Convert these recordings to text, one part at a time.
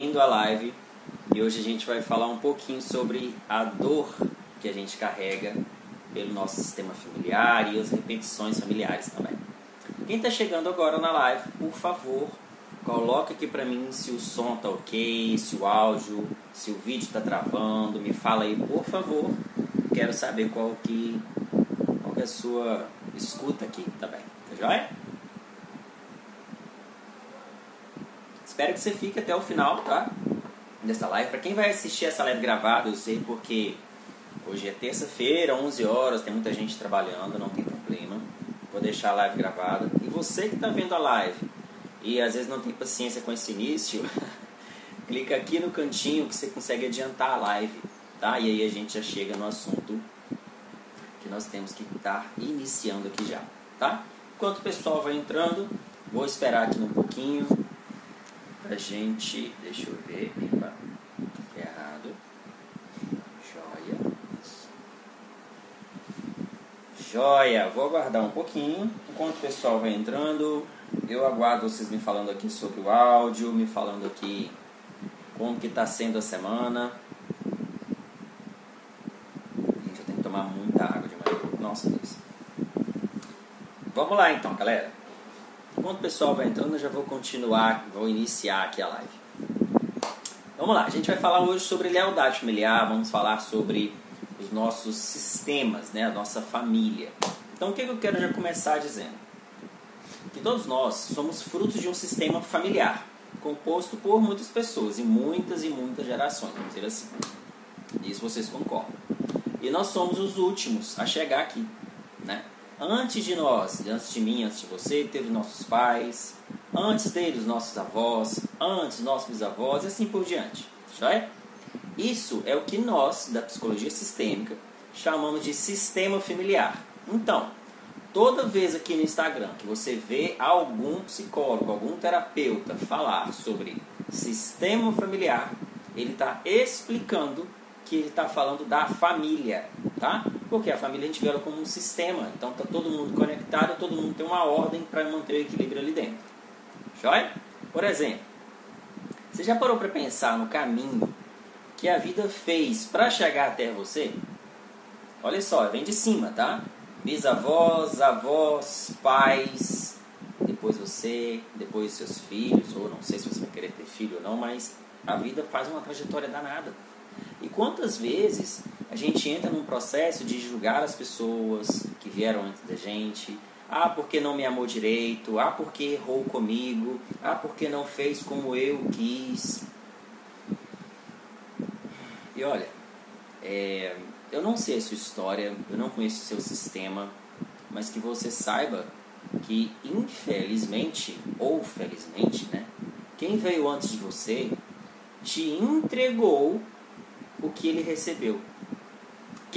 Indo a live e hoje a gente vai falar um pouquinho sobre a dor que a gente carrega pelo nosso sistema familiar e as repetições familiares também. Quem está chegando agora na live, por favor, coloca aqui para mim se o som tá ok, se o áudio, se o vídeo está travando, me fala aí, por favor. Quero saber qual que, qual que é a sua escuta aqui também, tá joia? Espero que você fique até o final, tá? Dessa live. Para quem vai assistir essa live gravada, eu sei porque hoje é terça-feira, 11 horas, tem muita gente trabalhando, não tem problema. Vou deixar a live gravada. E você que está vendo a live e às vezes não tem paciência com esse início, clica aqui no cantinho que você consegue adiantar a live, tá? E aí a gente já chega no assunto que nós temos que estar iniciando aqui já, tá? Enquanto o pessoal vai entrando, vou esperar aqui um pouquinho a gente. Deixa eu ver. Epa, errado. Joia. Joia. Vou aguardar um pouquinho. Enquanto o pessoal vai entrando, eu aguardo vocês me falando aqui sobre o áudio, me falando aqui como que está sendo a semana. Gente, eu tenho que tomar muita água de manhã. Nossa Deus. Vamos lá então, galera. Enquanto o pessoal vai entrando, eu já vou continuar, vou iniciar aqui a live. Vamos lá, a gente vai falar hoje sobre lealdade familiar, vamos falar sobre os nossos sistemas, né, a nossa família. Então, o que eu quero já começar dizendo? Que todos nós somos frutos de um sistema familiar, composto por muitas pessoas, e muitas e muitas gerações, vamos dizer assim. Isso vocês concordam. E nós somos os últimos a chegar aqui? Antes de nós, antes de mim, antes de você, teve nossos pais, antes deles, nossos avós, antes nossos bisavós e assim por diante. Já é? Isso é o que nós, da psicologia sistêmica, chamamos de sistema familiar. Então, toda vez aqui no Instagram que você vê algum psicólogo, algum terapeuta falar sobre sistema familiar, ele está explicando que ele está falando da família, tá? Porque a família a gente vê ela como um sistema, então tá todo mundo conectado, todo mundo tem uma ordem para manter o equilíbrio ali dentro. Joia? Por exemplo, você já parou para pensar no caminho que a vida fez para chegar até você? Olha só, vem de cima, tá? Bisavós, avós, pais, depois você, depois seus filhos, ou não sei se você vai querer ter filho ou não, mas a vida faz uma trajetória danada. E quantas vezes a gente entra num processo de julgar as pessoas que vieram antes da gente? Ah, porque não me amou direito? Ah, porque errou comigo? Ah, porque não fez como eu quis? E olha, é, eu não sei a sua história, eu não conheço o seu sistema, mas que você saiba que infelizmente ou felizmente, né, quem veio antes de você te entregou o que ele recebeu.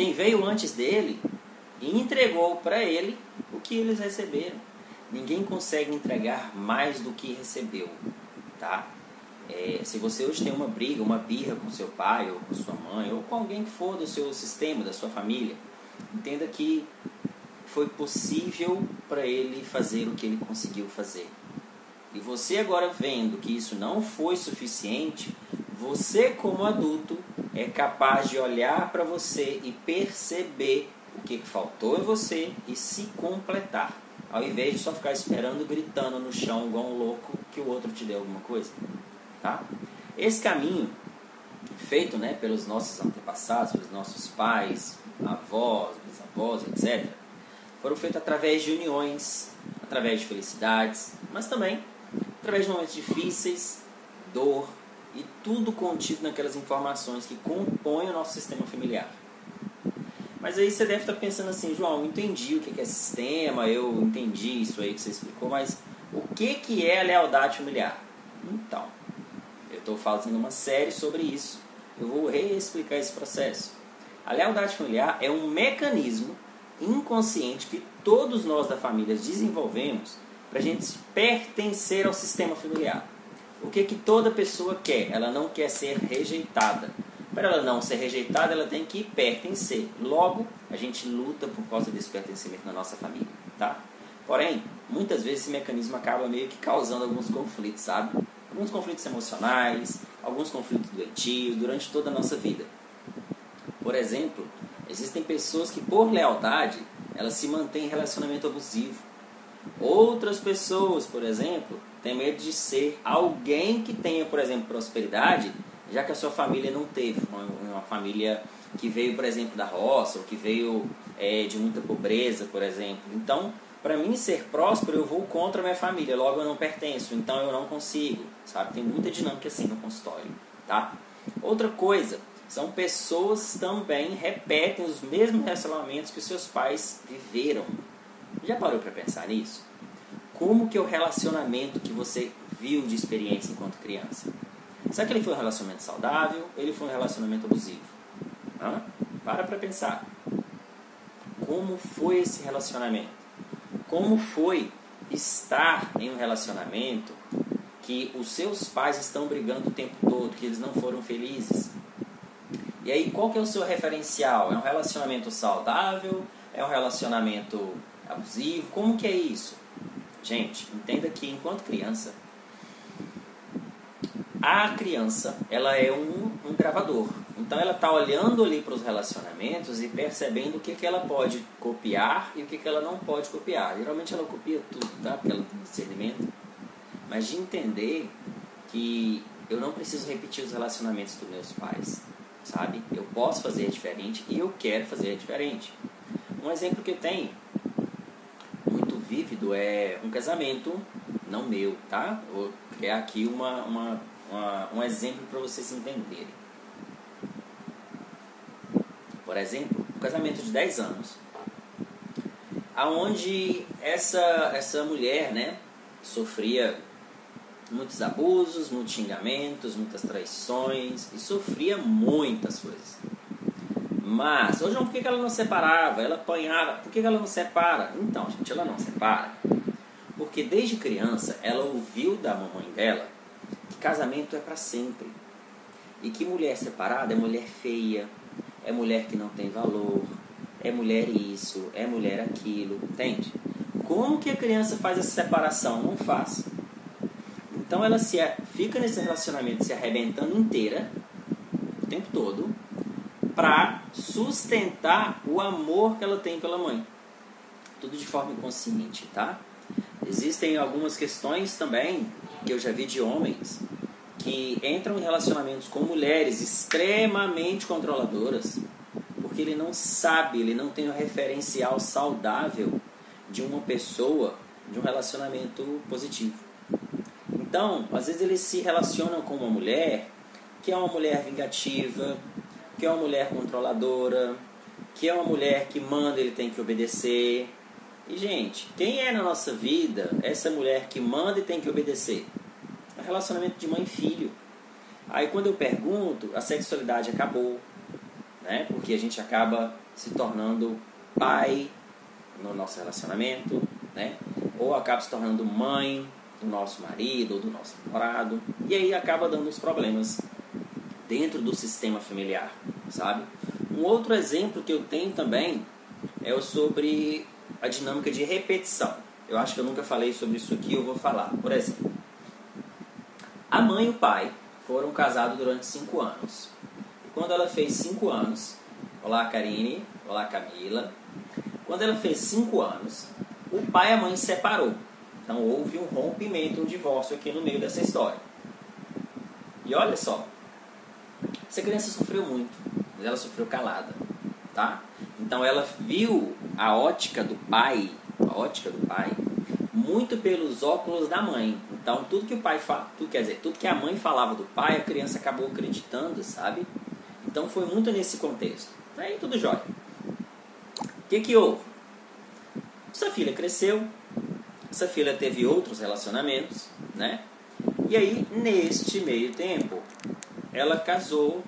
Quem veio antes dele entregou para ele o que eles receberam. Ninguém consegue entregar mais do que recebeu, tá? É, se você hoje tem uma briga, uma birra com seu pai ou com sua mãe ou com alguém que for do seu sistema, da sua família, entenda que foi possível para ele fazer o que ele conseguiu fazer. E você agora vendo que isso não foi suficiente, você como adulto é capaz de olhar para você e perceber o que faltou em você e se completar, ao invés de só ficar esperando, gritando no chão igual um louco que o outro te deu alguma coisa, tá? Esse caminho feito, né, pelos nossos antepassados, pelos nossos pais, avós, bisavós, etc, foram feitos através de uniões, através de felicidades, mas também através de momentos difíceis, dor, e tudo contido naquelas informações que compõem o nosso sistema familiar. Mas aí você deve estar pensando assim, João, eu entendi o que é sistema, eu entendi isso aí que você explicou, mas o que, que é a lealdade familiar? Então, eu estou fazendo uma série sobre isso. Eu vou reexplicar esse processo. A lealdade familiar é um mecanismo inconsciente que todos nós da família desenvolvemos para a gente pertencer ao sistema familiar. O que, que toda pessoa quer? Ela não quer ser rejeitada. Para ela não ser rejeitada, ela tem que pertencer. Logo, a gente luta por causa desse pertencimento na nossa família, tá? Porém, muitas vezes esse mecanismo acaba meio que causando alguns conflitos, sabe? Alguns conflitos emocionais, alguns conflitos doentios durante toda a nossa vida. Por exemplo, existem pessoas que por lealdade elas se mantêm em relacionamento abusivo. Outras pessoas, por exemplo, têm medo de ser alguém que tenha, por exemplo, prosperidade, já que a sua família não teve uma, uma família que veio, por exemplo, da roça ou que veio é, de muita pobreza, por exemplo. Então, para mim ser próspero, eu vou contra a minha família, logo eu não pertenço, então eu não consigo, sabe? Tem muita dinâmica assim no consultório, tá? Outra coisa, são pessoas também repetem os mesmos relacionamentos que os seus pais viveram. Já parou para pensar nisso? Como que é o relacionamento que você viu de experiência enquanto criança? Será que ele foi um relacionamento saudável ele foi um relacionamento abusivo? Hã? Para para pensar. Como foi esse relacionamento? Como foi estar em um relacionamento que os seus pais estão brigando o tempo todo, que eles não foram felizes? E aí, qual que é o seu referencial? É um relacionamento saudável? É um relacionamento abusivo? Como que é isso? Gente, entenda que enquanto criança, a criança ela é um, um gravador. Então ela está olhando ali para os relacionamentos e percebendo o que, que ela pode copiar e o que, que ela não pode copiar. Geralmente ela copia tudo, tá? Porque ela tem discernimento. Mas de entender que eu não preciso repetir os relacionamentos dos meus pais, sabe? Eu posso fazer diferente e eu quero fazer diferente. Um exemplo que eu tenho vívido é um casamento, não meu, tá? Criar aqui uma, uma, uma um exemplo para vocês entenderem. Por exemplo, um casamento de 10 anos, aonde essa, essa mulher né, sofria muitos abusos, muitos xingamentos, muitas traições e sofria muitas coisas. Mas, hoje, por que ela não separava? Ela apanhava. Por que ela não separa? Então, gente, ela não separa. Porque desde criança ela ouviu da mamãe dela que casamento é para sempre. E que mulher separada é mulher feia, é mulher que não tem valor, é mulher isso, é mulher aquilo, entende? Como que a criança faz essa separação? Não faz. Então ela se fica nesse relacionamento se arrebentando inteira, o tempo todo, para sustentar o amor que ela tem pela mãe. Tudo de forma inconsciente, tá? Existem algumas questões também que eu já vi de homens que entram em relacionamentos com mulheres extremamente controladoras, porque ele não sabe, ele não tem o um referencial saudável de uma pessoa, de um relacionamento positivo. Então, às vezes eles se relacionam com uma mulher que é uma mulher vingativa, que é uma mulher controladora, que é uma mulher que manda, ele tem que obedecer. E, gente, quem é na nossa vida essa mulher que manda e tem que obedecer? É relacionamento de mãe e filho. Aí quando eu pergunto, a sexualidade acabou, né? Porque a gente acaba se tornando pai no nosso relacionamento, né? Ou acaba se tornando mãe do nosso marido ou do nosso namorado, e aí acaba dando os problemas dentro do sistema familiar, sabe? Um outro exemplo que eu tenho também é sobre a dinâmica de repetição. Eu acho que eu nunca falei sobre isso aqui, eu vou falar. Por exemplo, a mãe e o pai foram casados durante cinco anos. E quando ela fez cinco anos, olá Karine, olá Camila. Quando ela fez cinco anos, o pai e a mãe se separou. Então houve um rompimento, um divórcio aqui no meio dessa história. E olha só, essa criança sofreu muito, mas ela sofreu calada, tá? Então ela viu a ótica do pai, a ótica do pai, muito pelos óculos da mãe. Então, tudo que o pai fala, tudo, quer dizer, tudo que a mãe falava do pai, a criança acabou acreditando, sabe? Então, foi muito nesse contexto. Aí, tudo jóia. O que que houve? Essa filha cresceu, essa filha teve outros relacionamentos, né? E aí, neste meio tempo, ela casou,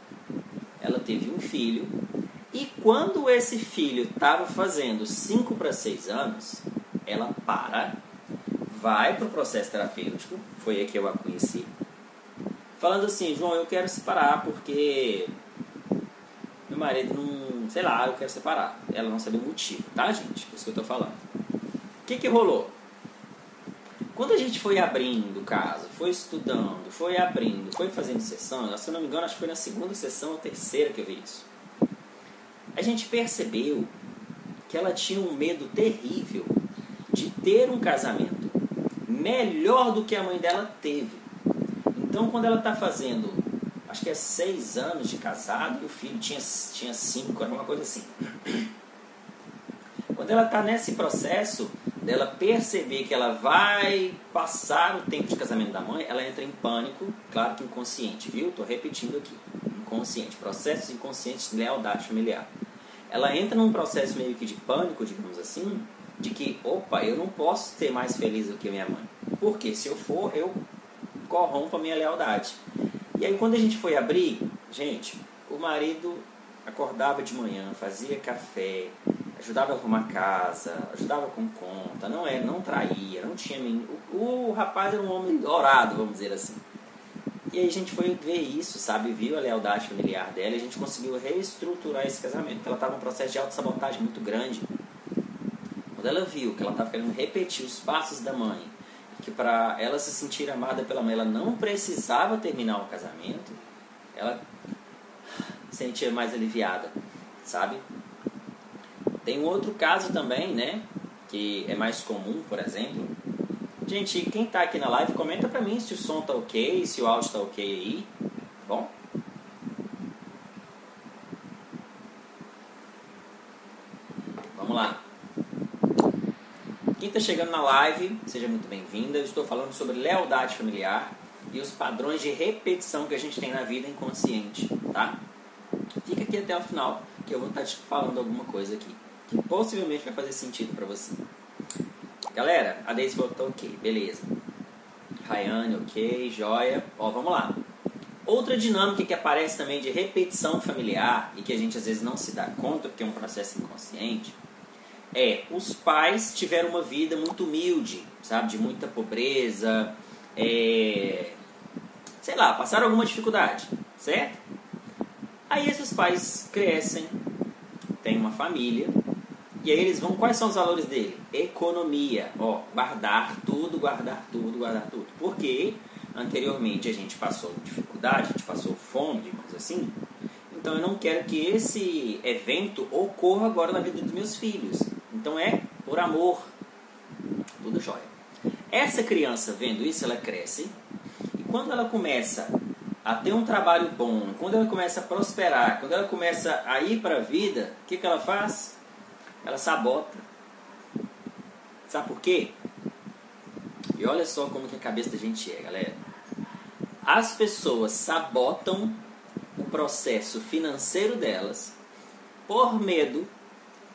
ela teve um filho, e quando esse filho estava fazendo 5 para 6 anos, ela para vai para o processo terapêutico, foi aí que eu a conheci, falando assim, João, eu quero separar porque meu marido não, sei lá, eu quero separar. Ela não sabia o motivo, tá, gente? Por isso que eu tô falando. O que que rolou? Quando a gente foi abrindo o caso, foi estudando, foi abrindo, foi fazendo sessão, se não me engano, acho que foi na segunda sessão ou terceira que eu vi isso. A gente percebeu que ela tinha um medo terrível de ter um casamento melhor do que a mãe dela teve. Então, quando ela está fazendo, acho que é seis anos de casado e o filho tinha, tinha cinco, era uma coisa assim. Quando ela está nesse processo dela perceber que ela vai passar o tempo de casamento da mãe, ela entra em pânico, claro que inconsciente, viu? Estou repetindo aqui. Inconsciente, processos inconscientes de lealdade familiar. Ela entra num processo meio que de pânico, digamos assim, de que, opa, eu não posso ser mais feliz do que minha mãe. Porque se eu for, eu corrompo a minha lealdade. E aí quando a gente foi abrir, gente, o marido acordava de manhã, fazia café, ajudava a arrumar casa, ajudava com conta, não é, não traía, não tinha nem. O, o rapaz era um homem dourado, vamos dizer assim. E aí a gente foi ver isso, sabe? Viu a lealdade familiar dela e a gente conseguiu reestruturar esse casamento, porque ela estava num processo de autossabotagem muito grande. Quando ela viu que ela estava querendo repetir os passos da mãe, que para ela se sentir amada pela mãe, ela não precisava terminar o casamento, ela sentia mais aliviada, sabe? Tem um outro caso também, né? Que é mais comum, por exemplo. Gente, quem tá aqui na live, comenta pra mim se o som tá ok, se o áudio tá ok aí. Tá bom? Vamos lá. Quem está chegando na live, seja muito bem-vinda. Eu estou falando sobre lealdade familiar e os padrões de repetição que a gente tem na vida inconsciente, tá? Fica aqui até o final que eu vou estar tá te falando alguma coisa aqui possivelmente vai fazer sentido para você. Galera, a Daisy falou tá ok, beleza. Rayane, ok, joia. Ó, vamos lá. Outra dinâmica que aparece também de repetição familiar e que a gente às vezes não se dá conta porque é um processo inconsciente é os pais tiveram uma vida muito humilde, sabe, de muita pobreza, é, sei lá, passaram alguma dificuldade, certo? Aí esses pais crescem, têm uma família e aí eles vão, quais são os valores dele? Economia, ó, guardar tudo, guardar tudo, guardar tudo. Porque anteriormente a gente passou dificuldade, a gente passou fome, digamos assim. Então eu não quero que esse evento ocorra agora na vida dos meus filhos. Então é por amor. Tudo jóia. Essa criança vendo isso, ela cresce. E quando ela começa a ter um trabalho bom, quando ela começa a prosperar, quando ela começa a ir para a vida, o que, que ela faz? Ela sabota. Sabe por quê? E olha só como que a cabeça da gente é, galera. As pessoas sabotam o processo financeiro delas por medo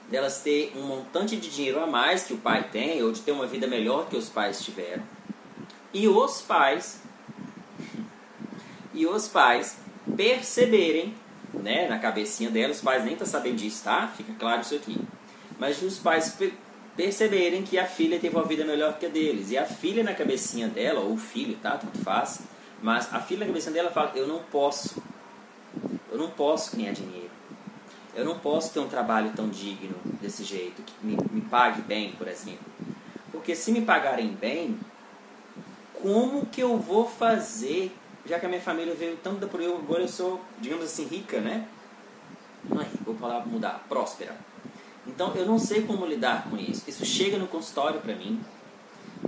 delas ter um montante de dinheiro a mais que o pai tem ou de ter uma vida melhor que os pais tiveram. E os pais e os pais perceberem, né, na cabecinha delas, os pais nem tá sabendo disso, tá? Fica claro isso aqui mas os pais perceberem que a filha teve uma vida melhor que a deles. E a filha na cabecinha dela, ou o filho, tá? Tanto faz. Mas a filha na cabecinha dela fala: Eu não posso. Eu não posso ganhar dinheiro. Eu não posso ter um trabalho tão digno desse jeito, que me, me pague bem, por exemplo. Porque se me pagarem bem, como que eu vou fazer? Já que a minha família veio tanto da por eu, agora eu sou, digamos assim, rica, né? Não é rica, vou falar mudar, próspera então eu não sei como lidar com isso. Isso chega no consultório para mim.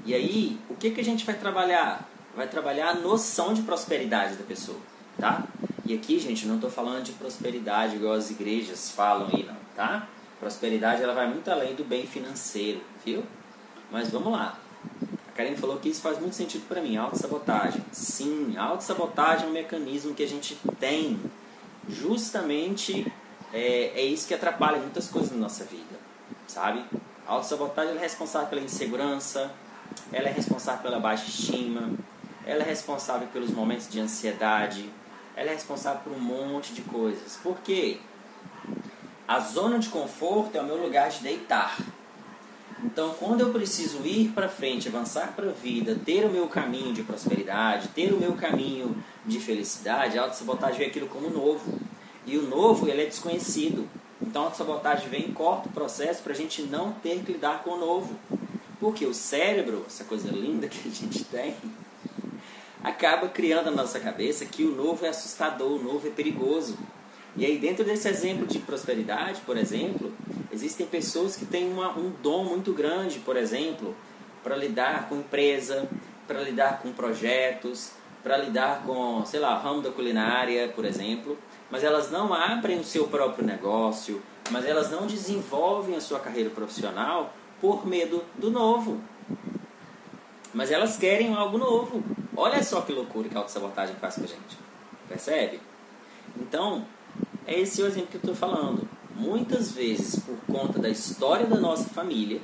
E aí, o que, que a gente vai trabalhar? Vai trabalhar a noção de prosperidade da pessoa, tá? E aqui, gente, não estou falando de prosperidade igual as igrejas falam aí, não, tá? Prosperidade ela vai muito além do bem financeiro, viu? Mas vamos lá. A Karen falou que isso faz muito sentido para mim. Autossabotagem. Sim, autossabotagem é um mecanismo que a gente tem justamente é, é isso que atrapalha muitas coisas na nossa vida, sabe? A autossabotagem é responsável pela insegurança, ela é responsável pela baixa estima, ela é responsável pelos momentos de ansiedade, ela é responsável por um monte de coisas. Por quê? A zona de conforto é o meu lugar de deitar. Então, quando eu preciso ir para frente, avançar para a vida, ter o meu caminho de prosperidade, ter o meu caminho de felicidade, a autossabotagem vê aquilo como novo. E o novo, ele é desconhecido. Então a sabotagem vem e corta o processo para a gente não ter que lidar com o novo. Porque o cérebro, essa coisa linda que a gente tem, acaba criando na nossa cabeça que o novo é assustador, o novo é perigoso. E aí, dentro desse exemplo de prosperidade, por exemplo, existem pessoas que têm uma, um dom muito grande, por exemplo, para lidar com empresa, para lidar com projetos, para lidar com, sei lá, ramo da culinária, por exemplo, mas elas não abrem o seu próprio negócio, mas elas não desenvolvem a sua carreira profissional por medo do novo. Mas elas querem algo novo. Olha só que loucura que a autossabotagem faz com a gente. Percebe? Então, é esse o exemplo que eu estou falando. Muitas vezes, por conta da história da nossa família,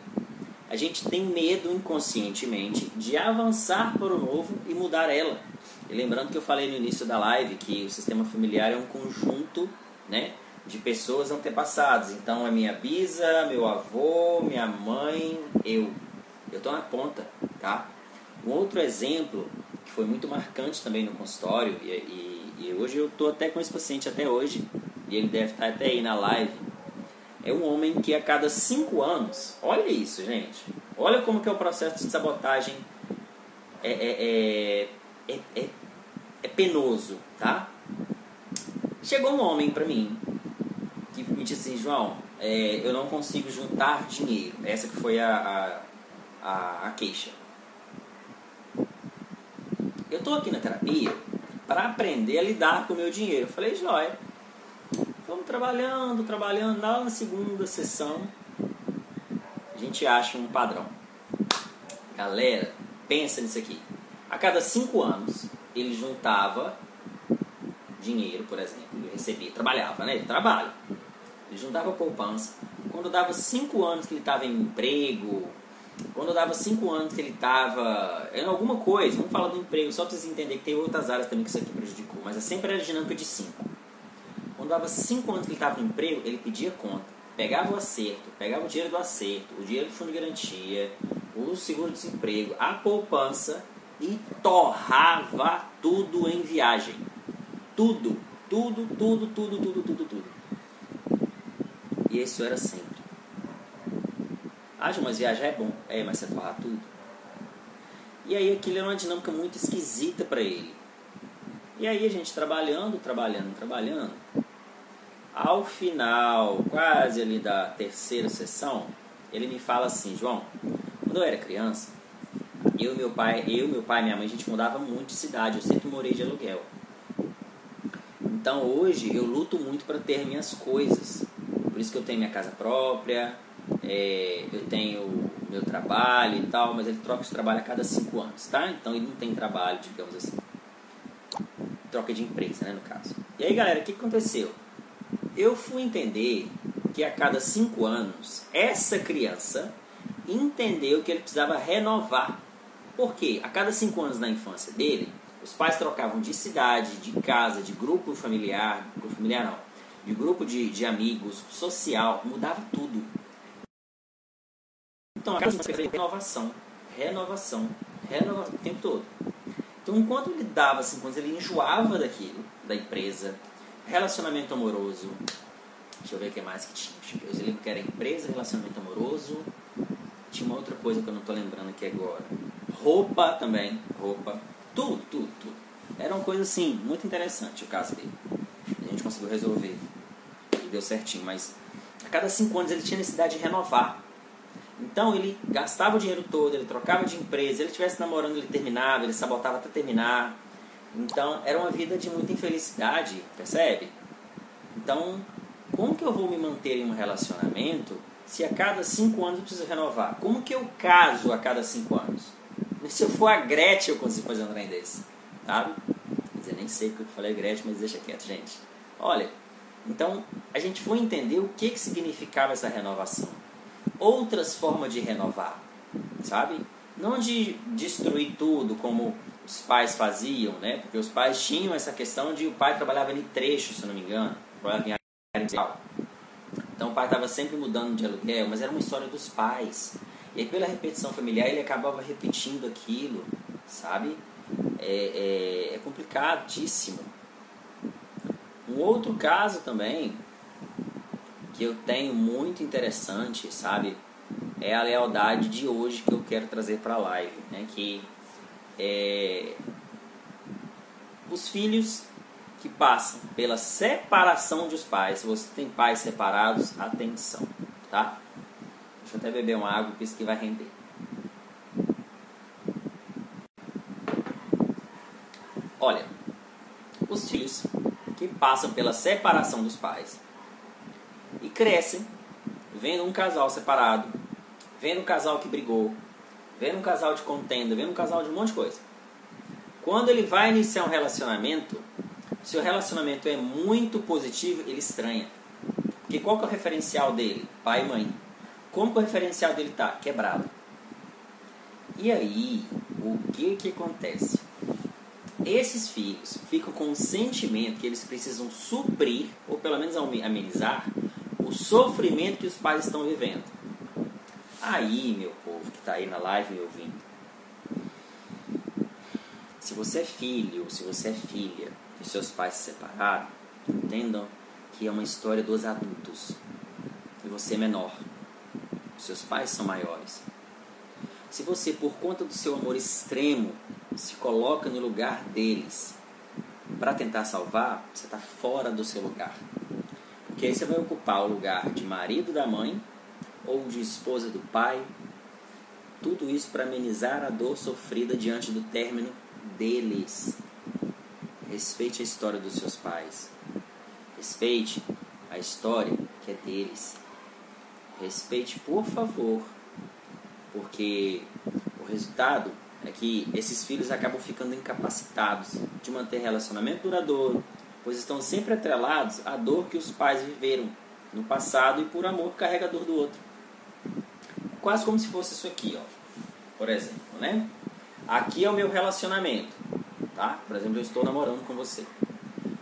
a gente tem medo inconscientemente de avançar para o novo e mudar ela. E lembrando que eu falei no início da live que o sistema familiar é um conjunto né, de pessoas antepassadas. Então é minha bisa, meu avô, minha mãe, eu. Eu estou na ponta, tá? Um outro exemplo que foi muito marcante também no consultório, e, e, e hoje eu estou até com esse paciente até hoje, e ele deve estar até aí na live, é um homem que a cada cinco anos, olha isso, gente, olha como que é o processo de sabotagem é, é, é, é, é, é penoso, tá? Chegou um homem para mim que me disse assim, João, é, eu não consigo juntar dinheiro. Essa que foi a, a, a, a queixa. Eu estou aqui na terapia para aprender a lidar com o meu dinheiro. Eu falei, joia. Vamos trabalhando, trabalhando. Lá na segunda sessão, a gente acha um padrão. Galera, pensa nisso aqui. A cada cinco anos, ele juntava dinheiro, por exemplo. Ele recebia, trabalhava, né? Ele trabalha. Ele juntava poupança. Quando dava cinco anos que ele estava em emprego, quando dava cinco anos que ele estava em alguma coisa, vamos falar do emprego, só para vocês entenderem que tem outras áreas também que isso aqui prejudicou, mas é sempre era dinâmica de cinco. Quando dava cinco anos que ele estava em emprego, ele pedia conta, pegava o acerto, pegava o dinheiro do acerto, o dinheiro do fundo de garantia, o seguro-desemprego, a poupança e torrava tudo em viagem. Tudo, tudo, tudo, tudo, tudo, tudo, tudo. E isso era sempre. Ah, mas viajar é bom. É, mas você torrar tudo. E aí aquilo era uma dinâmica muito esquisita para ele. E aí a gente trabalhando, trabalhando, trabalhando. Ao final, quase ali da terceira sessão, ele me fala assim, João, quando eu era criança, eu meu pai, eu, meu pai e minha mãe, a gente mudava muito de cidade, eu sempre morei de aluguel. Então hoje eu luto muito para ter minhas coisas. Por isso que eu tenho minha casa própria, é, eu tenho meu trabalho e tal, mas ele troca de trabalho a cada cinco anos, tá? Então ele não tem trabalho, digamos assim. Troca de empresa, né, no caso. E aí, galera, o que aconteceu? Eu fui entender que a cada cinco anos, essa criança entendeu que ele precisava renovar. Por quê? A cada cinco anos na infância dele, os pais trocavam de cidade, de casa, de grupo familiar, grupo familiar não, de grupo de, de amigos, social, mudava tudo. Então, a cada cinco anos renovação, renovação, renovação, o tempo todo. Então, enquanto ele dava cinco anos, ele enjoava daquilo, da empresa, relacionamento amoroso, deixa eu ver o que mais que tinha. Eu lembro que era empresa, relacionamento amoroso, tinha uma outra coisa que eu não estou lembrando aqui agora. Roupa também, roupa, tudo, tudo, tudo. Era uma coisa assim, muito interessante o caso dele. A gente conseguiu resolver e deu certinho, mas a cada cinco anos ele tinha necessidade de renovar. Então ele gastava o dinheiro todo, ele trocava de empresa, ele estivesse namorando, ele terminava, ele sabotava até terminar. Então era uma vida de muita infelicidade, percebe? Então, como que eu vou me manter em um relacionamento se a cada cinco anos eu preciso renovar? Como que eu caso a cada cinco anos? Se eu for a Gretchen, eu consigo fazer um trem desse. Sabe? Quer dizer, nem sei que eu falei Gretchen, mas deixa quieto, gente. Olha, então a gente foi entender o que, que significava essa renovação. Outras formas de renovar, sabe? Não de destruir tudo como os pais faziam, né? Porque os pais tinham essa questão de o pai trabalhava em trecho, se não me engano, trabalhava em Então o pai estava sempre mudando de aluguel, mas era uma história dos pais. E pela repetição familiar, ele acabava repetindo aquilo, sabe? É, é, é complicadíssimo. Um outro caso também, que eu tenho muito interessante, sabe? é a lealdade de hoje que eu quero trazer para a live, né? Que é, os filhos que passam pela separação dos pais. Se você tem pais separados, atenção, tá? Deixa eu até beber uma água, porque isso aqui vai render. Olha, os filhos que passam pela separação dos pais e crescem vendo um casal separado, vendo um casal que brigou, vendo um casal de contenda, vendo um casal de um monte de coisa. Quando ele vai iniciar um relacionamento, se o relacionamento é muito positivo, ele estranha. Porque qual que é o referencial dele? Pai e mãe. Como que o referencial dele está? Quebrado. E aí, o que que acontece? Esses filhos ficam com um sentimento que eles precisam suprir, ou pelo menos amenizar, o sofrimento que os pais estão vivendo. Aí, meu povo que está aí na live me ouvindo, se você é filho, se você é filha e seus pais se separaram, entendam que é uma história dos adultos e você é menor seus pais são maiores. Se você, por conta do seu amor extremo, se coloca no lugar deles para tentar salvar, você está fora do seu lugar. Porque aí você vai ocupar o lugar de marido da mãe ou de esposa do pai. Tudo isso para amenizar a dor sofrida diante do término deles. Respeite a história dos seus pais. Respeite a história que é deles. Respeite, por favor, porque o resultado é que esses filhos acabam ficando incapacitados de manter relacionamento duradouro, pois estão sempre atrelados à dor que os pais viveram no passado e por amor carregador do outro. Quase como se fosse isso aqui, ó. Por exemplo, né? Aqui é o meu relacionamento, tá? Por exemplo, eu estou namorando com você.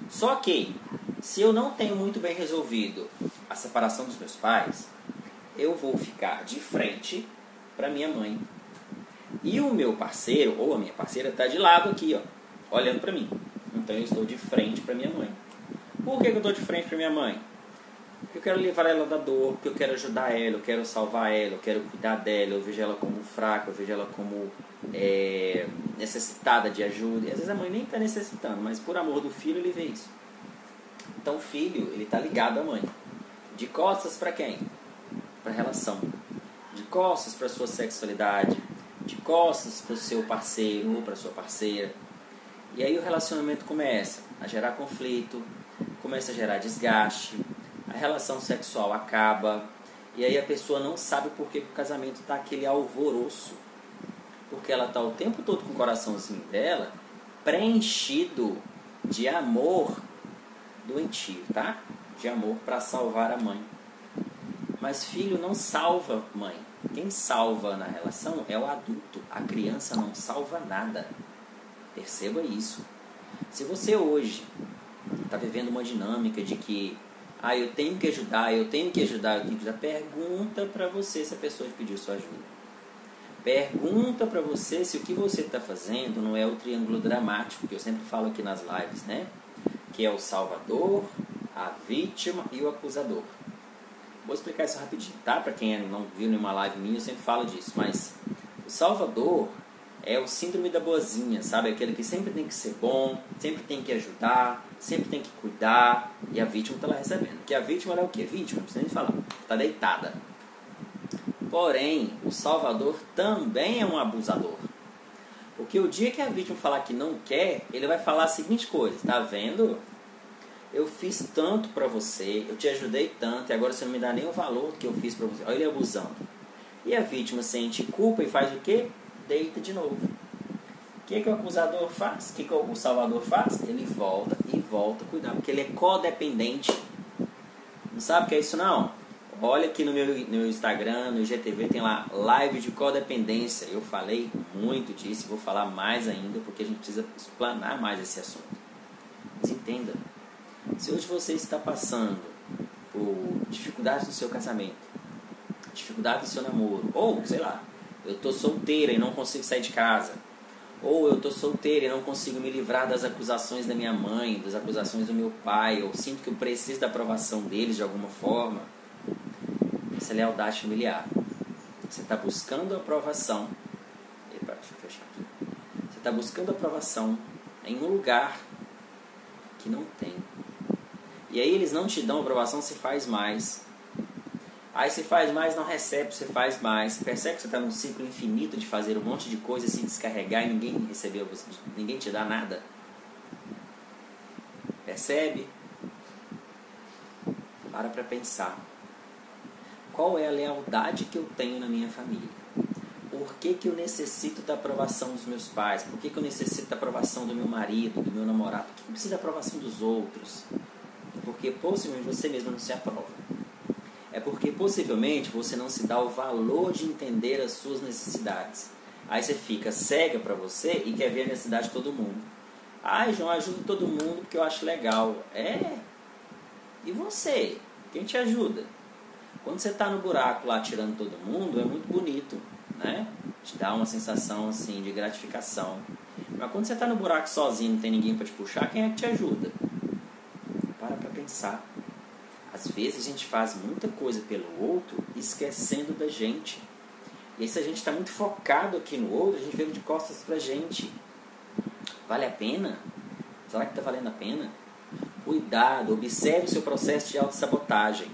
Só que se eu não tenho muito bem resolvido a separação dos meus pais, eu vou ficar de frente para minha mãe. E o meu parceiro ou a minha parceira está de lado aqui, ó, olhando para mim. Então eu estou de frente para minha mãe. Por que, que eu estou de frente para minha mãe? Porque eu quero livrar ela da dor, porque eu quero ajudar ela, eu quero salvar ela, eu quero cuidar dela, eu vejo ela como fraca, eu vejo ela como é, necessitada de ajuda. E às vezes a mãe nem está necessitando, mas por amor do filho ele vê isso. Então o filho, ele está ligado à mãe. De costas para quem? Para a relação, de costas para a sua sexualidade, de costas para o seu parceiro ou para a sua parceira. E aí o relacionamento começa a gerar conflito, começa a gerar desgaste, a relação sexual acaba, e aí a pessoa não sabe por que o casamento está aquele alvoroço. Porque ela está o tempo todo com o coraçãozinho dela preenchido de amor doentio, tá? De amor para salvar a mãe. Mas filho não salva mãe. Quem salva na relação é o adulto. A criança não salva nada. Perceba isso. Se você hoje está vivendo uma dinâmica de que ah, eu tenho que ajudar, eu tenho que ajudar, eu tenho que ajudar, pergunta para você se a pessoa te pediu sua ajuda. Pergunta para você se o que você está fazendo não é o triângulo dramático que eu sempre falo aqui nas lives, né? Que é o salvador, a vítima e o acusador. Vou explicar isso rapidinho, tá? Para quem não viu nenhuma live minha, eu sempre falo disso. Mas o Salvador é o síndrome da boazinha, sabe? Aquele que sempre tem que ser bom, sempre tem que ajudar, sempre tem que cuidar. E a vítima está lá recebendo. Que a vítima é o quê? Vítima, não precisa nem falar. Está deitada. Porém, o Salvador também é um abusador. Porque o dia que a vítima falar que não quer, ele vai falar a seguinte coisa: tá vendo? Eu fiz tanto para você, eu te ajudei tanto, e agora você não me dá nem o valor que eu fiz para você. Olha ele abusando. E a vítima sente culpa e faz o quê? Deita de novo. O que, que o acusador faz? O que, que o salvador faz? Ele volta e volta a cuidar, porque ele é codependente. Não sabe o que é isso não? Olha aqui no meu, no meu Instagram, no IGTV, tem lá live de codependência. Eu falei muito disso vou falar mais ainda, porque a gente precisa explanar mais esse assunto. Mas entenda, se hoje você está passando por dificuldades no seu casamento, dificuldade no seu namoro, ou sei lá, eu estou solteira e não consigo sair de casa, ou eu estou solteira e não consigo me livrar das acusações da minha mãe, das acusações do meu pai, ou sinto que eu preciso da aprovação deles de alguma forma, isso é lealdade familiar. Você está buscando aprovação. Epa, deixa eu fechar aqui. Você está buscando aprovação em um lugar que não tem. E aí eles não te dão aprovação, se faz mais. Aí você faz mais, não recebe, você faz mais. Você percebe que você está num ciclo infinito de fazer um monte de coisa, se descarregar e ninguém recebeu, ninguém te dá nada. Percebe? Para para pensar. Qual é a lealdade que eu tenho na minha família? Por que, que eu necessito da aprovação dos meus pais? Por que, que eu necessito da aprovação do meu marido, do meu namorado? Por que eu preciso da aprovação dos outros? Porque possivelmente você mesmo não se aprova é porque possivelmente você não se dá o valor de entender as suas necessidades. Aí você fica cega para você e quer ver a necessidade de todo mundo. Ai, João, ajudo todo mundo porque eu acho legal. É. E você? Quem te ajuda? Quando você está no buraco lá tirando todo mundo, é muito bonito, né? Te dá uma sensação assim de gratificação. Mas quando você está no buraco sozinho, não tem ninguém para te puxar, quem é que te ajuda? Para para pensar. Às vezes a gente faz muita coisa pelo outro esquecendo da gente. E aí, se a gente está muito focado aqui no outro, a gente vira de costas pra gente. Vale a pena? Será que está valendo a pena? Cuidado, observe o seu processo de autossabotagem.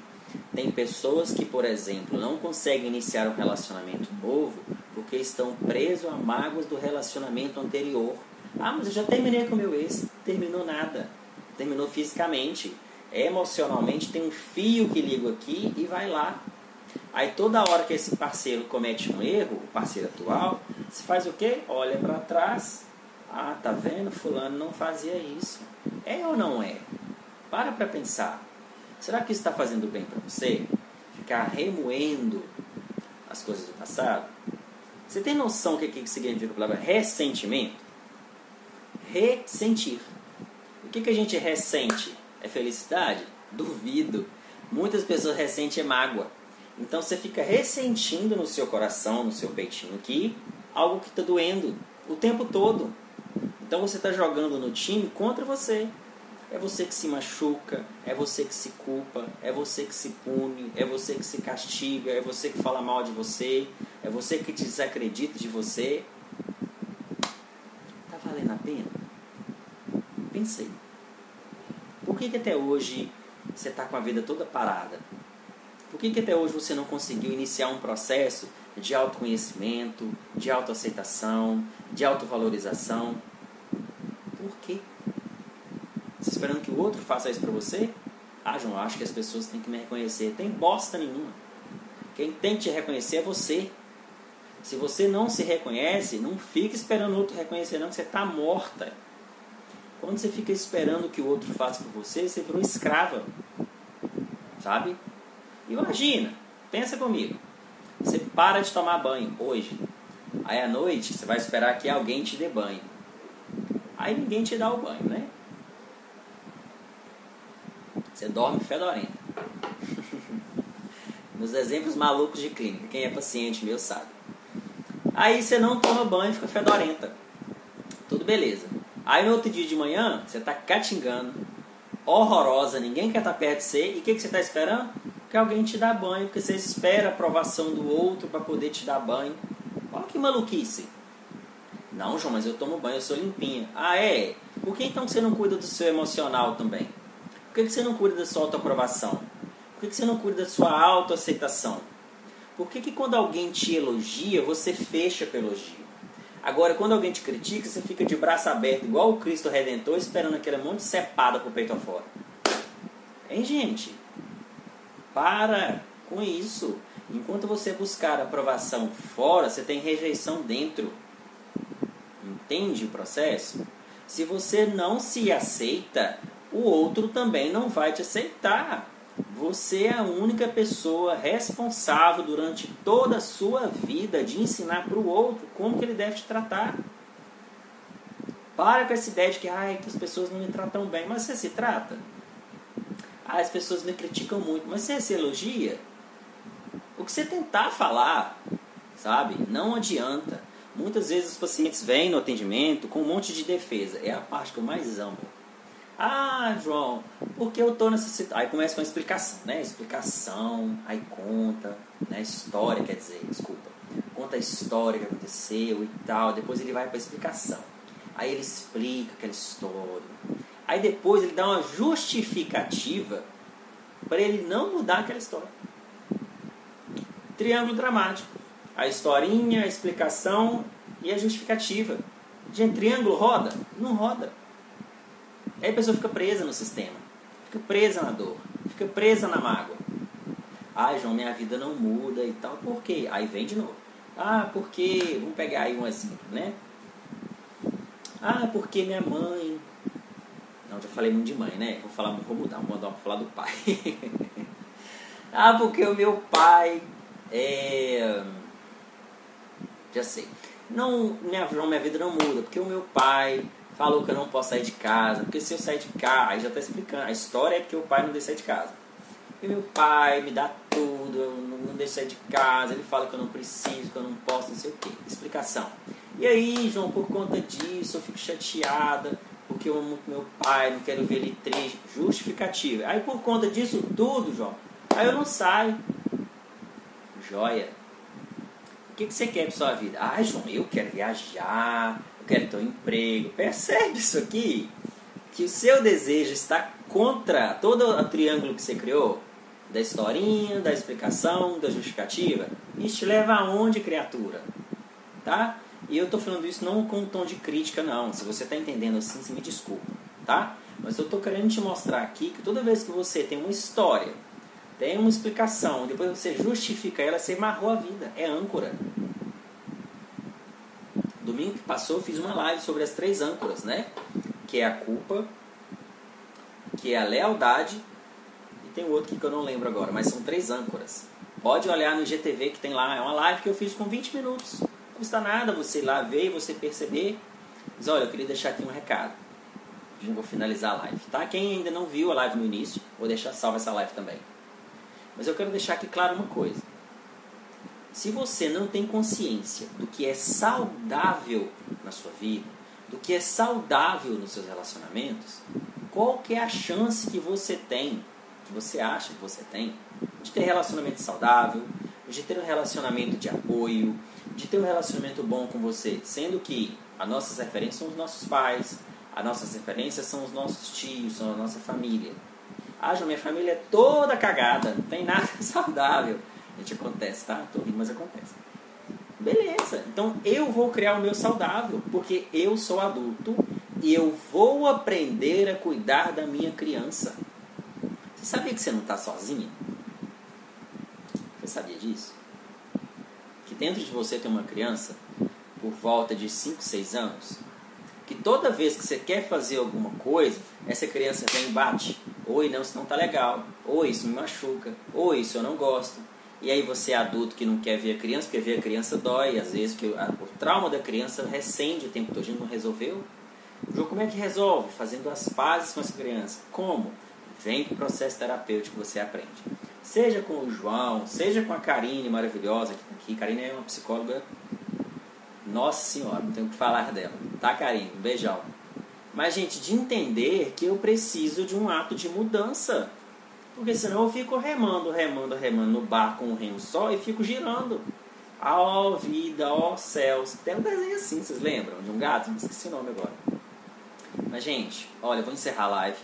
Tem pessoas que, por exemplo, não conseguem iniciar um relacionamento novo porque estão presos a mágoas do relacionamento anterior. Ah, mas eu já terminei com o meu ex. Terminou nada. Terminou fisicamente emocionalmente tem um fio que liga aqui e vai lá. Aí toda hora que esse parceiro comete um erro, o parceiro atual, se faz o quê? Olha para trás. Ah, tá vendo? Fulano não fazia isso. É ou não é? Para para pensar. Será que isso está fazendo bem para você? Ficar remoendo as coisas do passado? Você tem noção do que, que significa a palavra ressentimento? Ressentir. O que, que a gente ressente? É felicidade? Duvido. Muitas pessoas ressentem mágoa. Então você fica ressentindo no seu coração, no seu peitinho aqui, algo que está doendo o tempo todo. Então você está jogando no time contra você. É você que se machuca, é você que se culpa, é você que se pune, é você que se castiga, é você que fala mal de você, é você que desacredita de você. Tá valendo a pena? Pensei. Que, que até hoje você está com a vida toda parada? Por que, que até hoje você não conseguiu iniciar um processo de autoconhecimento, de autoaceitação, de autovalorização? Por quê? Você tá esperando que o outro faça isso para você? Ah, João, acho que as pessoas têm que me reconhecer. Tem bosta nenhuma. Quem tem que te reconhecer é você. Se você não se reconhece, não fique esperando o outro reconhecer, não, que você está morta. Quando você fica esperando que o outro faça por você, você virou escrava. Sabe? Imagina, pensa comigo. Você para de tomar banho hoje. Aí à noite você vai esperar que alguém te dê banho. Aí ninguém te dá o banho, né? Você dorme fedorento. Nos exemplos malucos de clínica, quem é paciente meu sabe. Aí você não toma banho e fica fedorenta. Tudo beleza. Aí no outro dia de manhã, você está catingando, horrorosa, ninguém quer estar tá perto de você, e o que, que você está esperando? Que alguém te dá banho, porque você espera a aprovação do outro para poder te dar banho. Olha que maluquice. Não, João, mas eu tomo banho, eu sou limpinha. Ah, é? Por que então você não cuida do seu emocional também? Por que você não cuida da sua autoaprovação? Por que você não cuida da sua autoaceitação? Por que, que quando alguém te elogia, você fecha pelo elogio? Agora, quando alguém te critica, você fica de braço aberto, igual o Cristo Redentor, esperando aquele monte de cepada pro peito afora. Hein, gente? Para com isso. Enquanto você buscar aprovação fora, você tem rejeição dentro. Entende o processo? Se você não se aceita, o outro também não vai te aceitar. Você é a única pessoa responsável durante toda a sua vida de ensinar para o outro como que ele deve te tratar. Para com essa ideia de que, ai, que as pessoas não me tratam bem. Mas você se trata? Ah, as pessoas me criticam muito. Mas você se elogia? O que você tentar falar, sabe? Não adianta. Muitas vezes os pacientes vêm no atendimento com um monte de defesa. É a parte que eu mais amo Ah, João, porque eu tô nessa situação. Aí começa com a explicação, né? Explicação, aí conta, né? História, quer dizer, desculpa. Conta a história que aconteceu e tal. Depois ele vai para explicação. Aí ele explica aquela história. Aí depois ele dá uma justificativa para ele não mudar aquela história. Triângulo dramático. A historinha, a explicação e a justificativa. Gente, triângulo roda? Não roda. Aí a pessoa fica presa no sistema, fica presa na dor, fica presa na mágoa. Ah, João, minha vida não muda e tal. Por quê? Aí vem de novo. Ah, porque. Vamos pegar aí um exemplo, né? Ah, porque minha mãe. Não, já falei muito de mãe, né? Vou falar, vou mudar, vou mudar pra falar do pai. ah, porque o meu pai é. Já sei. Não, minha, minha vida não muda, porque o meu pai falou que eu não posso sair de casa, porque se eu sair de casa, aí já está explicando, a história é porque o pai não deixa sair de casa. E meu pai me dá tudo, eu não deixo sair de casa, ele fala que eu não preciso, que eu não posso, não sei o que. Explicação. E aí, João, por conta disso, eu fico chateada, porque eu amo meu pai, não quero ver ele triste. Justificativa. Aí por conta disso tudo, João, aí eu não saio. Joia. O que, que você quer para sua vida? Ah, João, eu quero viajar, quero ter um emprego. Percebe isso aqui? Que o seu desejo está contra todo o triângulo que você criou? Da historinha, da explicação, da justificativa. Isso te leva aonde, criatura? Tá? E eu estou falando isso não com um tom de crítica, não. Se você está entendendo assim, me desculpa, tá? Mas eu estou querendo te mostrar aqui que toda vez que você tem uma história, tem uma explicação, depois você justifica ela, você amarrou a vida. É âncora. Domingo que passou eu fiz uma live sobre as três âncoras, né? Que é a culpa, que é a lealdade e tem outro que eu não lembro agora, mas são três âncoras. Pode olhar no GTV que tem lá, é uma live que eu fiz com 20 minutos. Não custa nada você ir lá ver e você perceber. Mas olha, eu queria deixar aqui um recado. Já vou finalizar a live, tá? Quem ainda não viu a live no início, vou deixar salva essa live também. Mas eu quero deixar aqui claro uma coisa. Se você não tem consciência do que é saudável na sua vida, do que é saudável nos seus relacionamentos, qual que é a chance que você tem, que você acha que você tem, de ter relacionamento saudável, de ter um relacionamento de apoio, de ter um relacionamento bom com você, sendo que as nossas referências são os nossos pais, as nossas referências são os nossos tios, são a nossa família. Ah, minha família é toda cagada, não tem nada saudável. Gente, acontece, tá? Tô rindo, mas acontece. Beleza, então eu vou criar o meu saudável, porque eu sou adulto e eu vou aprender a cuidar da minha criança. Você sabia que você não está sozinha? Você sabia disso? Que dentro de você tem uma criança por volta de 5, 6 anos, que toda vez que você quer fazer alguma coisa, essa criança vem e bate. Oi, não, isso não tá legal. Oi, isso me machuca. Oi, isso eu não gosto. E aí você é adulto que não quer ver a criança, porque ver a criança dói, às vezes que o trauma da criança recende o tempo todo, a gente não resolveu. João, como é que resolve? Fazendo as pazes com essa criança. Como? Vem com o processo terapêutico que você aprende. Seja com o João, seja com a Karine maravilhosa que aqui. Karine é uma psicóloga. Nossa senhora, não tenho o que falar dela. Tá, Karine? Um beijão. Mas, gente, de entender que eu preciso de um ato de mudança porque senão eu fico remando, remando, remando no bar com um remo só e fico girando. Ó oh, vida, ó oh, céus. Tem um desenho assim, vocês lembram? De um gato? Não esqueci o nome agora. Mas, gente, olha, eu vou encerrar a live.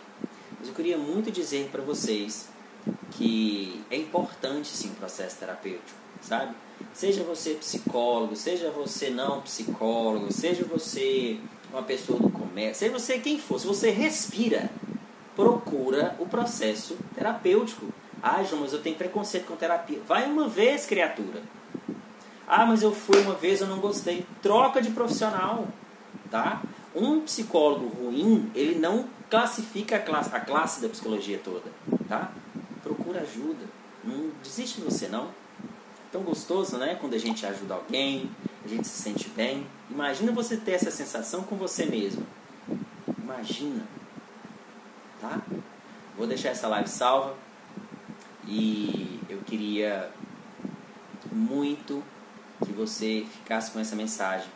Mas eu queria muito dizer para vocês que é importante sim o processo terapêutico, sabe? Seja você psicólogo, seja você não psicólogo, seja você uma pessoa do comércio, seja você quem for, se você respira, procura o processo terapêutico. Ah, João, mas eu tenho preconceito com terapia. Vai uma vez, criatura. Ah, mas eu fui uma vez, eu não gostei. Troca de profissional, tá? Um psicólogo ruim, ele não classifica a classe, a classe da psicologia toda, tá? Procura ajuda. Não desiste de você, não. Tão gostoso, né? Quando a gente ajuda alguém, a gente se sente bem. Imagina você ter essa sensação com você mesmo. Imagina tá? Vou deixar essa live salva e eu queria muito que você ficasse com essa mensagem,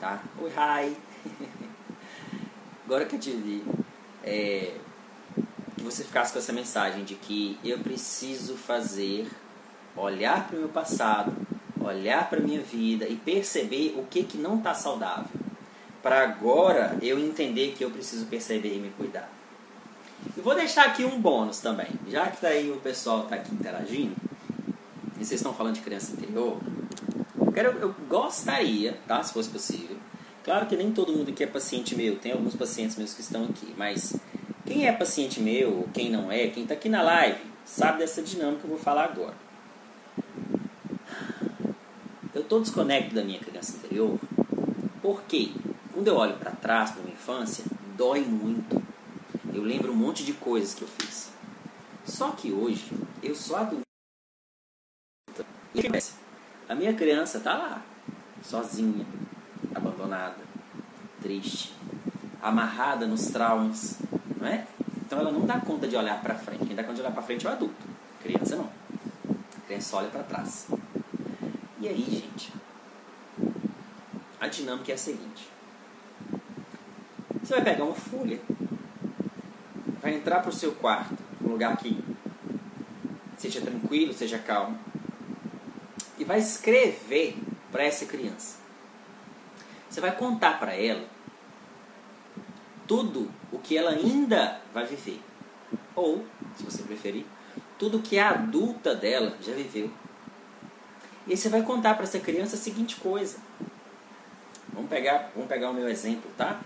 tá? Oi, hi! Agora que eu te vi. é, que você ficasse com essa mensagem de que eu preciso fazer, olhar para o meu passado, olhar para a minha vida e perceber o que, que não está saudável. Para agora eu entender que eu preciso perceber e me cuidar. Vou deixar aqui um bônus também. Já que tá aí o pessoal está aqui interagindo, e vocês estão falando de criança interior, eu, quero, eu gostaria, tá, se fosse possível. Claro que nem todo mundo aqui é paciente meu, tem alguns pacientes meus que estão aqui, mas quem é paciente meu, quem não é, quem está aqui na live, sabe dessa dinâmica que eu vou falar agora. Eu estou desconecto da minha criança interior porque quando eu olho para trás, para minha infância, dói muito. Eu lembro um monte de coisas que eu fiz. Só que hoje eu sou adulto. A minha criança está lá, sozinha, abandonada, triste, amarrada nos traumas, não é? Então ela não dá conta de olhar para frente. Quem dá conta de olhar para frente é o adulto. A criança não. A criança olha para trás. E aí, gente, a dinâmica é a seguinte: você vai pegar uma folha, vai entrar para o seu quarto, um lugar que seja tranquilo, seja calmo, e vai escrever para essa criança. Você vai contar para ela tudo o que ela ainda vai viver. Ou, se você preferir, tudo o que a adulta dela já viveu. E aí você vai contar para essa criança a seguinte coisa. Vamos pegar, vamos pegar o meu exemplo, tá?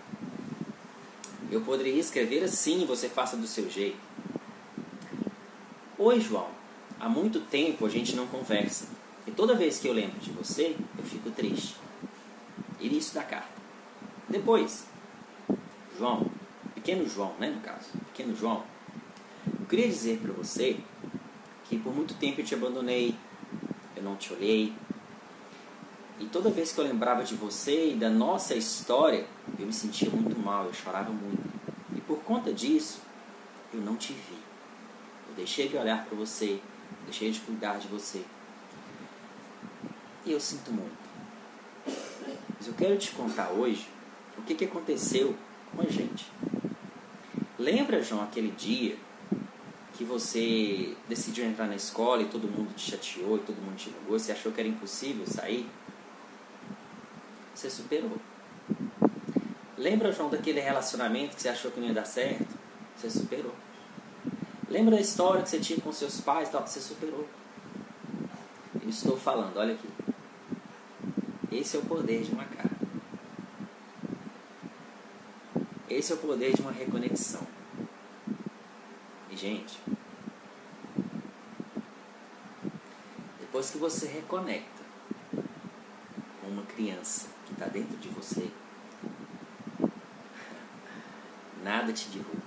Eu poderia escrever assim, você faça do seu jeito. Oi, João. Há muito tempo a gente não conversa. E toda vez que eu lembro de você, eu fico triste. Início da carta. Depois, João, pequeno João, né, no caso, pequeno João, eu queria dizer para você que por muito tempo eu te abandonei, eu não te olhei, e toda vez que eu lembrava de você e da nossa história, eu me sentia muito mal, eu chorava muito. E por conta disso, eu não te vi. Eu deixei de olhar para você, deixei de cuidar de você. E eu sinto muito. Mas eu quero te contar hoje o que, que aconteceu com a gente. Lembra, João, aquele dia que você decidiu entrar na escola e todo mundo te chateou e todo mundo te negou, você achou que era impossível sair? Você superou. Lembra, João, daquele relacionamento que você achou que não ia dar certo? Você superou. Lembra da história que você tinha com seus pais? Tal, você superou. Eu estou falando, olha aqui. Esse é o poder de uma carta. Esse é o poder de uma reconexão. E, gente, depois que você reconecta com uma criança que está dentro de você, nada te derruba,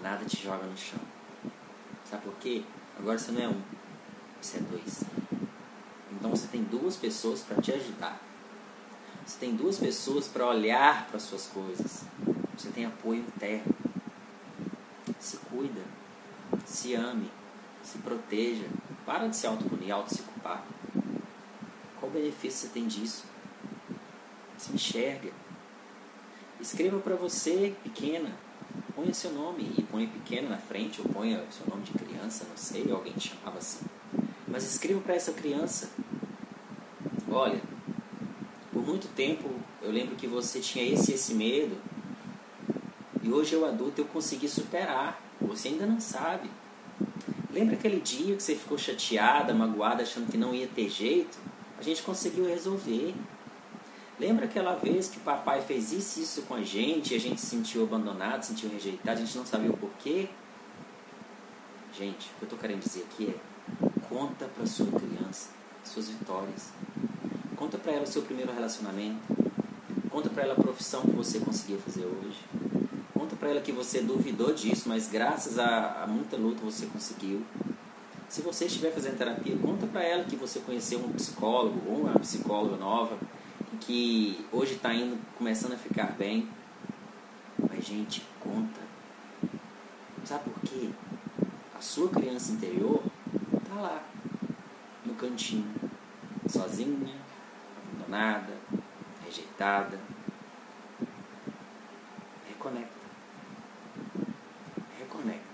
nada te joga no chão. Sabe por quê? Agora você não é um, você é dois. Então você tem duas pessoas para te ajudar. Você tem duas pessoas para olhar para suas coisas. Você tem apoio interno. Se cuida, se ame, se proteja. Para de se autopunir, auto se culpar. Qual benefício você tem disso? Se enxerga. Escreva para você, pequena. Ponha seu nome e ponha pequeno na frente, ou ponha seu nome de criança, não sei, alguém te chamava assim. Mas escreva para essa criança. Olha, por muito tempo eu lembro que você tinha esse esse medo. E hoje eu adulto eu consegui superar. Você ainda não sabe. Lembra aquele dia que você ficou chateada, magoada, achando que não ia ter jeito? A gente conseguiu resolver. Lembra aquela vez que o papai fez isso e isso com a gente, a gente se sentiu abandonado, se sentiu rejeitado, a gente não sabia o porquê? Gente, o que eu estou querendo dizer aqui é: conta para sua criança suas vitórias. Conta para ela o seu primeiro relacionamento. Conta para ela a profissão que você conseguiu fazer hoje. Conta para ela que você duvidou disso, mas graças a, a muita luta você conseguiu. Se você estiver fazendo terapia, conta para ela que você conheceu um psicólogo ou uma psicóloga nova que hoje está indo começando a ficar bem, mas gente conta. Sabe por quê? A sua criança interior tá lá, no cantinho, sozinha, abandonada, rejeitada. Reconecta. Reconecta.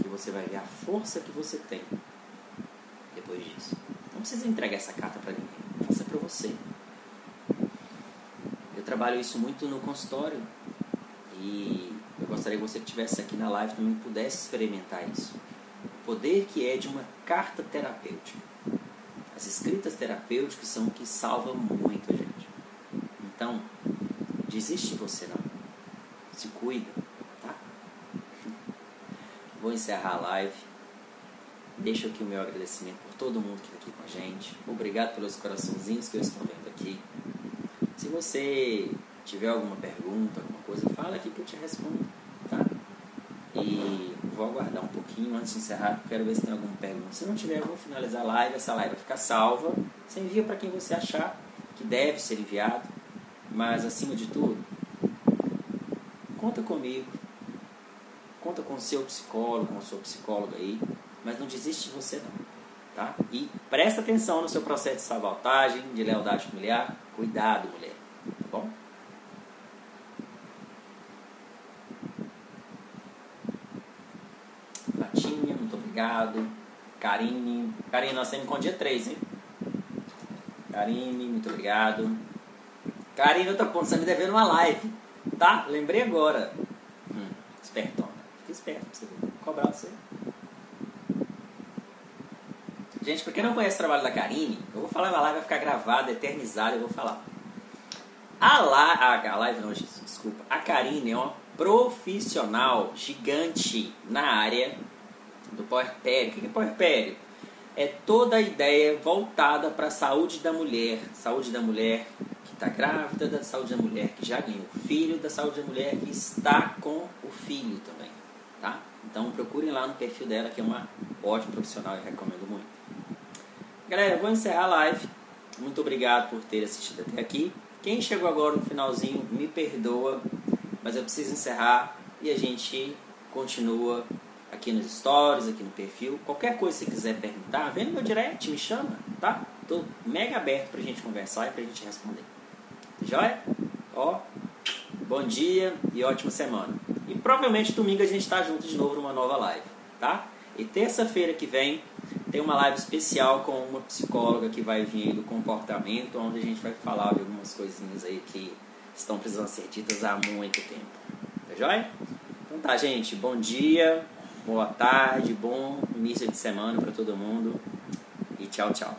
Que você vai ver a força que você tem depois disso. Não precisa entregar essa carta para ninguém. Faça para você. Trabalho isso muito no consultório e eu gostaria que você estivesse aqui na live também pudesse experimentar isso. O poder que é de uma carta terapêutica. As escritas terapêuticas são o que salvam muito a gente. Então, desiste de você não. Se cuida, tá? Vou encerrar a live. Deixo aqui o meu agradecimento por todo mundo que está aqui com a gente. Obrigado pelos coraçãozinhos que eu estou vendo aqui. Se você tiver alguma pergunta, alguma coisa, fala aqui que eu te respondo, tá? E vou aguardar um pouquinho antes de encerrar, porque quero ver se tem alguma pergunta. Se não tiver, eu vou finalizar a live. Essa live vai ficar salva. Você envia para quem você achar que deve ser enviado. Mas, acima de tudo, conta comigo. Conta com o seu psicólogo, com a sua psicóloga aí. Mas não desiste de você, não. Tá? E presta atenção no seu processo de sabotagem, de lealdade familiar. Cuidado, mulher. Tá bom? Fatinha, muito obrigado. Karine. Karine, nós temos com dia 3, hein? Karine, muito obrigado. Karine, outra ponto, você me devendo uma live. Tá? Lembrei agora. Hum, espertona. Fica esperto pra você ver. Cobrar você. Gente, pra quem não conhece o trabalho da Karine, eu vou falar na live, vai ficar gravada, eternizada, eu vou falar. A, la, a, a live não, desculpa. A Karine é uma profissional gigante na área do puerpério. O que é puerpério? É toda a ideia voltada para a saúde da mulher. Saúde da mulher que está grávida, da saúde da mulher que já ganhou filho, da saúde da mulher que está com o filho também. Tá? Então procurem lá no perfil dela, que é uma ótima profissional e recomendo muito. Galera, vou encerrar a live. Muito obrigado por ter assistido até aqui. Quem chegou agora no finalzinho, me perdoa, mas eu preciso encerrar e a gente continua aqui nos stories, aqui no perfil. Qualquer coisa que você quiser perguntar, vem no meu direct, me chama, tá? Tô mega aberto pra gente conversar e pra gente responder. Joia? Ó, bom dia e ótima semana. E provavelmente domingo a gente tá junto de novo numa nova live, tá? E terça-feira que vem tem uma live especial com uma psicóloga que vai vir do comportamento, onde a gente vai falar de algumas coisinhas aí que estão precisando ser ditas há muito tempo. Tá joia? Então tá, gente. Bom dia, boa tarde, bom início de semana para todo mundo. E tchau, tchau.